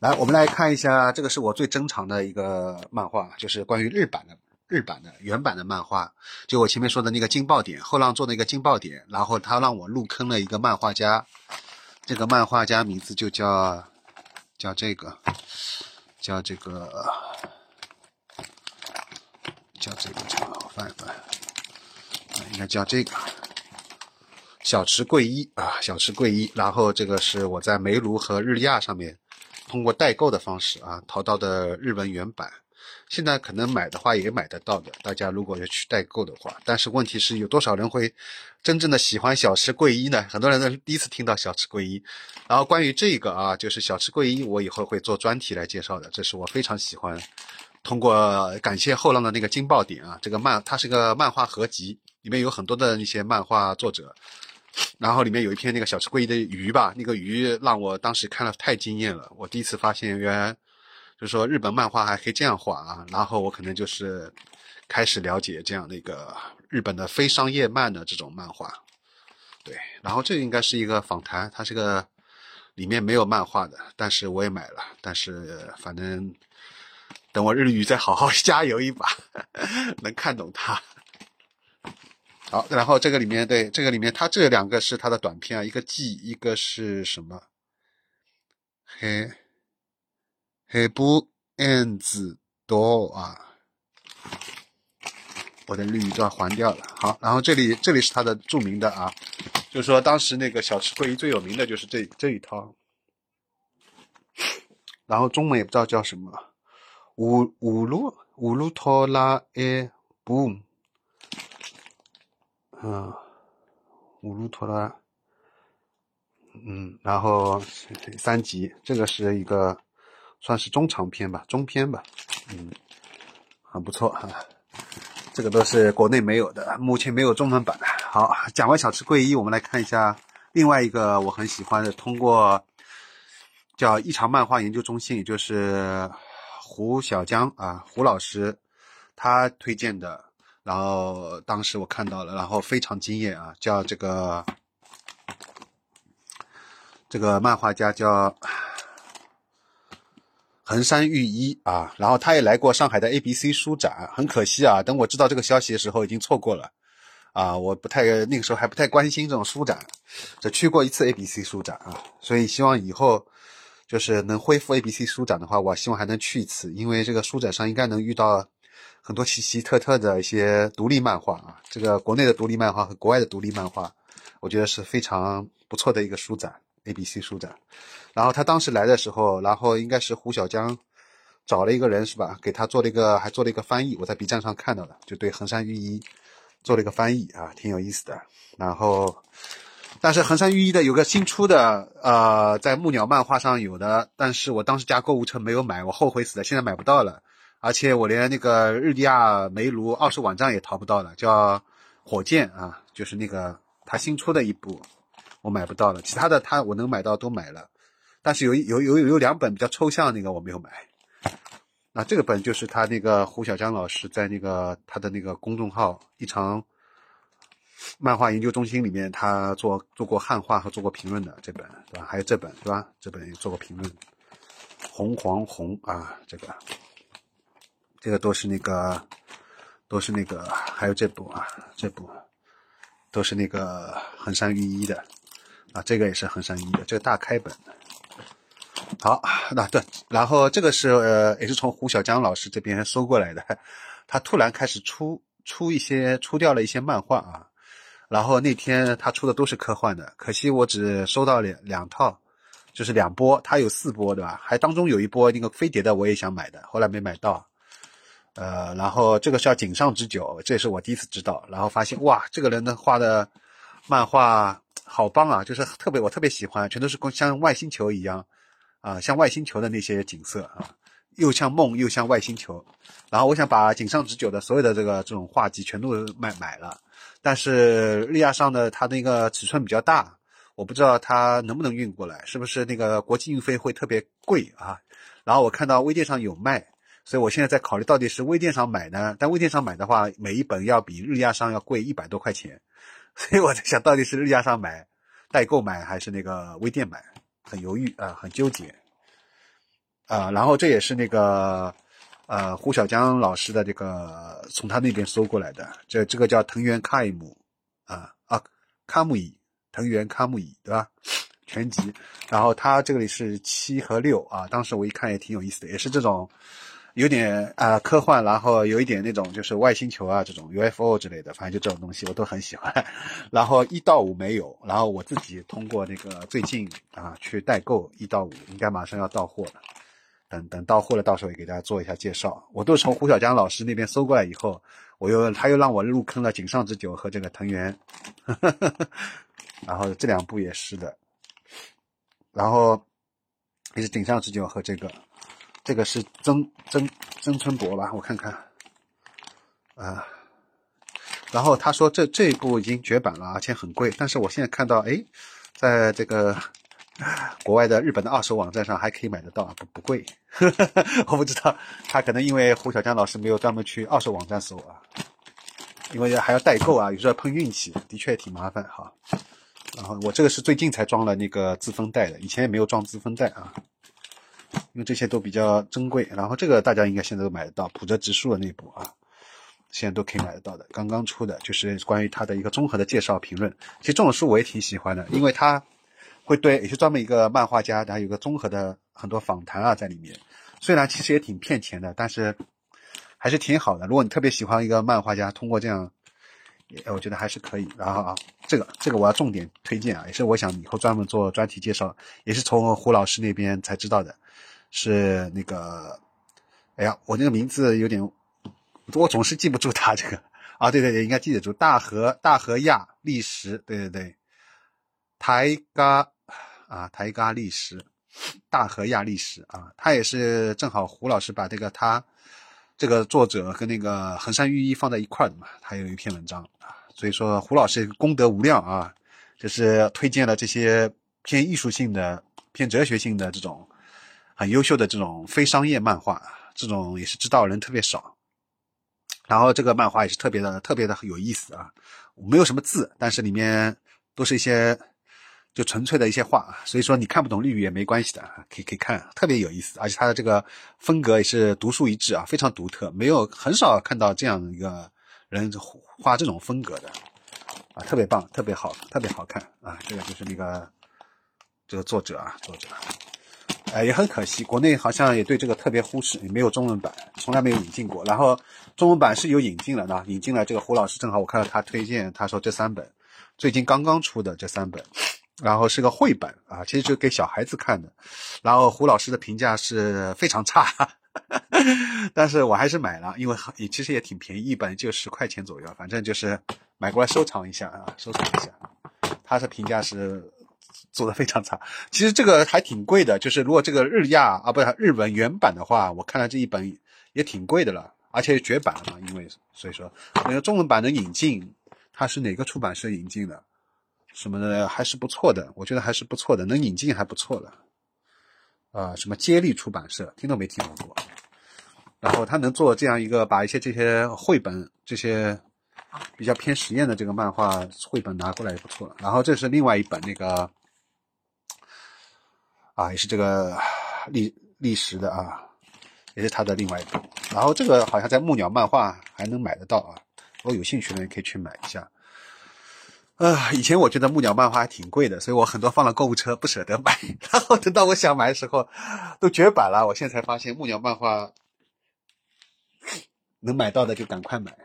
来，我们来看一下，这个是我最珍藏的一个漫画，就是关于日版的日版的原版的漫画，就我前面说的那个《金爆点》，后浪做的一个《金爆点》，然后他让我入坑了一个漫画家，这个漫画家名字就叫叫这个叫这个叫这个叫我翻一翻，应该叫这个。小池贵一啊，小池贵一，然后这个是我在梅卢和日亚上面通过代购的方式啊淘到的日文原版，现在可能买的话也买得到的，大家如果要去代购的话，但是问题是有多少人会真正的喜欢小池贵一呢？很多人都第一次听到小池贵一，然后关于这个啊，就是小池贵一，我以后会做专题来介绍的，这是我非常喜欢。通过感谢后浪的那个惊爆点啊，这个漫它是个漫画合集，里面有很多的那些漫画作者。然后里面有一篇那个小吃贵一的鱼吧，那个鱼让我当时看了太惊艳了。我第一次发现，原来就是说日本漫画还可以这样画啊。然后我可能就是开始了解这样的一个日本的非商业漫的这种漫画。对，然后这应该是一个访谈，它是个里面没有漫画的，但是我也买了。但是反正等我日语再好好 加油一把，能看懂它。好，然后这个里面对这个里面，它这两个是它的短片啊，一个 G，一个是什么？黑黑布 ends 多啊！我的日语都要还掉了。好，然后这里这里是它的著名的啊，就是说当时那个小吃会议最有名的就是这这一套，然后中文也不知道叫什么，乌乌鲁乌鲁托拉诶 boom。嗯，乌鲁托拉，嗯，然后三集，这个是一个算是中长篇吧，中篇吧，嗯，很不错哈，这个都是国内没有的，目前没有中文版。好，讲完小吃贵一，我们来看一下另外一个我很喜欢的，通过叫异常漫画研究中心，也就是胡小江啊，胡老师他推荐的。然后当时我看到了，然后非常惊艳啊！叫这个这个漫画家叫横山裕一啊，然后他也来过上海的 A B C 书展，很可惜啊，等我知道这个消息的时候已经错过了啊！我不太那个时候还不太关心这种书展，只去过一次 A B C 书展啊，所以希望以后就是能恢复 A B C 书展的话，我希望还能去一次，因为这个书展上应该能遇到。很多奇奇特特的一些独立漫画啊，这个国内的独立漫画和国外的独立漫画，我觉得是非常不错的一个书展，A B C 书展。然后他当时来的时候，然后应该是胡小江找了一个人是吧，给他做了一个，还做了一个翻译。我在 B 站上看到的，就对横山裕一做了一个翻译啊，挺有意思的。然后，但是横山裕一的有个新出的，呃，在木鸟漫画上有的，但是我当时加购物车没有买，我后悔死了，现在买不到了。而且我连那个日利亚梅卢二手网站也淘不到了，叫火箭啊，就是那个他新出的一部，我买不到了。其他的他我能买到都买了，但是有有有有两本比较抽象那个我没有买。那这个本就是他那个胡小江老师在那个他的那个公众号一场漫画研究中心里面，他做做过汉化和做过评论的这本，对吧？还有这本，对吧？这本也做过评论，红黄红啊，这个。这个都是那个，都是那个，还有这部啊，这部都是那个横山裕一的啊，这个也是横山裕一的，这个大开本。好，那对，然后这个是呃，也是从胡小江老师这边收过来的，他突然开始出出一些出掉了一些漫画啊，然后那天他出的都是科幻的，可惜我只收到两两套，就是两波，他有四波对吧？还当中有一波那个飞碟的我也想买的，后来没买到。呃，然后这个是叫井上之久，这也是我第一次知道。然后发现哇，这个人的画的漫画好棒啊，就是特别我特别喜欢，全都是像外星球一样啊，像外星球的那些景色啊，又像梦又像外星球。然后我想把井上之久的所有的这个这种画集全都买买了，但是利亚上的它那个尺寸比较大，我不知道它能不能运过来，是不是那个国际运费会特别贵啊？然后我看到微店上有卖。所以我现在在考虑到底是微店上买呢，但微店上买的话，每一本要比日亚上要贵一百多块钱，所以我在想到底是日亚上买，代购买还是那个微店买，很犹豫啊，很纠结。啊，然后这也是那个呃胡小江老师的这个从他那边搜过来的，这这个叫藤原卡姆啊啊卡姆伊藤原卡姆伊对吧？全集，然后他这里是七和六啊，当时我一看也挺有意思的，也是这种有点啊科幻，然后有一点那种就是外星球啊这种 UFO 之类的，反正就这种东西我都很喜欢。然后一到五没有，然后我自己通过那个最近啊去代购一到五，应该马上要到货了。等等到货了，到时候也给大家做一下介绍。我都从胡小江老师那边搜过来以后，我又他又让我入坑了井上之久和这个藤原，然后这两部也是的。然后也是井上之久和这个，这个是曾曾曾春博吧？我看看，啊，然后他说这这一部已经绝版了，而且很贵。但是我现在看到，哎，在这个国外的日本的二手网站上还可以买得到，不不贵。我不知道他可能因为胡小江老师没有专门去二手网站搜啊，因为还要代购啊，有时候碰运气，的确挺麻烦哈。然后我这个是最近才装了那个自封袋的，以前也没有装自封袋啊，因为这些都比较珍贵。然后这个大家应该现在都买得到，普泽直树的那部啊，现在都可以买得到的，刚刚出的，就是关于它的一个综合的介绍评论。其实这种书我也挺喜欢的，因为它会对也是专门一个漫画家，然后有个综合的很多访谈啊在里面。虽然其实也挺骗钱的，但是还是挺好的。如果你特别喜欢一个漫画家，通过这样。我觉得还是可以。然后啊，这个这个我要重点推荐啊，也是我想以后专门做专题介绍，也是从胡老师那边才知道的，是那个，哎呀，我那个名字有点，我总是记不住他这个啊，对对对，应该记得住，大和大和亚历史，对对对，台嘎啊，台嘎历史，大和亚历史啊，他也是正好胡老师把这个他。这个作者跟那个横山裕一放在一块的嘛，他有一篇文章啊，所以说胡老师功德无量啊，就是推荐了这些偏艺术性的、偏哲学性的这种很优秀的这种非商业漫画，这种也是知道人特别少。然后这个漫画也是特别的、特别的有意思啊，没有什么字，但是里面都是一些。就纯粹的一些话，所以说你看不懂日语也没关系的，可以可以看，特别有意思，而且他的这个风格也是独树一帜啊，非常独特，没有很少看到这样一个人画这种风格的啊，特别棒，特别好，特别好看啊，这个就是那个这个作者啊，作者，哎，也很可惜，国内好像也对这个特别忽视，也没有中文版，从来没有引进过，然后中文版是有引进了的，引进了这个胡老师正好我看到他推荐，他说这三本最近刚刚出的这三本。然后是个绘本啊，其实就给小孩子看的。然后胡老师的评价是非常差，但是我还是买了，因为也其实也挺便宜，一本就十块钱左右，反正就是买过来收藏一下啊，收藏一下。他的评价是做的非常差，其实这个还挺贵的，就是如果这个日亚啊，不是日文原版的话，我看了这一本也挺贵的了，而且绝版了嘛，因为所以说那个中文版能引进，它是哪个出版社引进的？什么的还是不错的，我觉得还是不错的，能引进还不错了。啊，什么接力出版社，听都没听过。然后他能做这样一个，把一些这些绘本，这些比较偏实验的这个漫画绘本拿过来也不错了。然后这是另外一本那个，啊，也是这个历历史的啊，也是他的另外一本。然后这个好像在木鸟漫画还能买得到啊，如果有兴趣的人可以去买一下。啊，以前我觉得木鸟漫画还挺贵的，所以我很多放了购物车，不舍得买。然后等到我想买的时候，都绝版了。我现在才发现木鸟漫画能买到的就赶快买。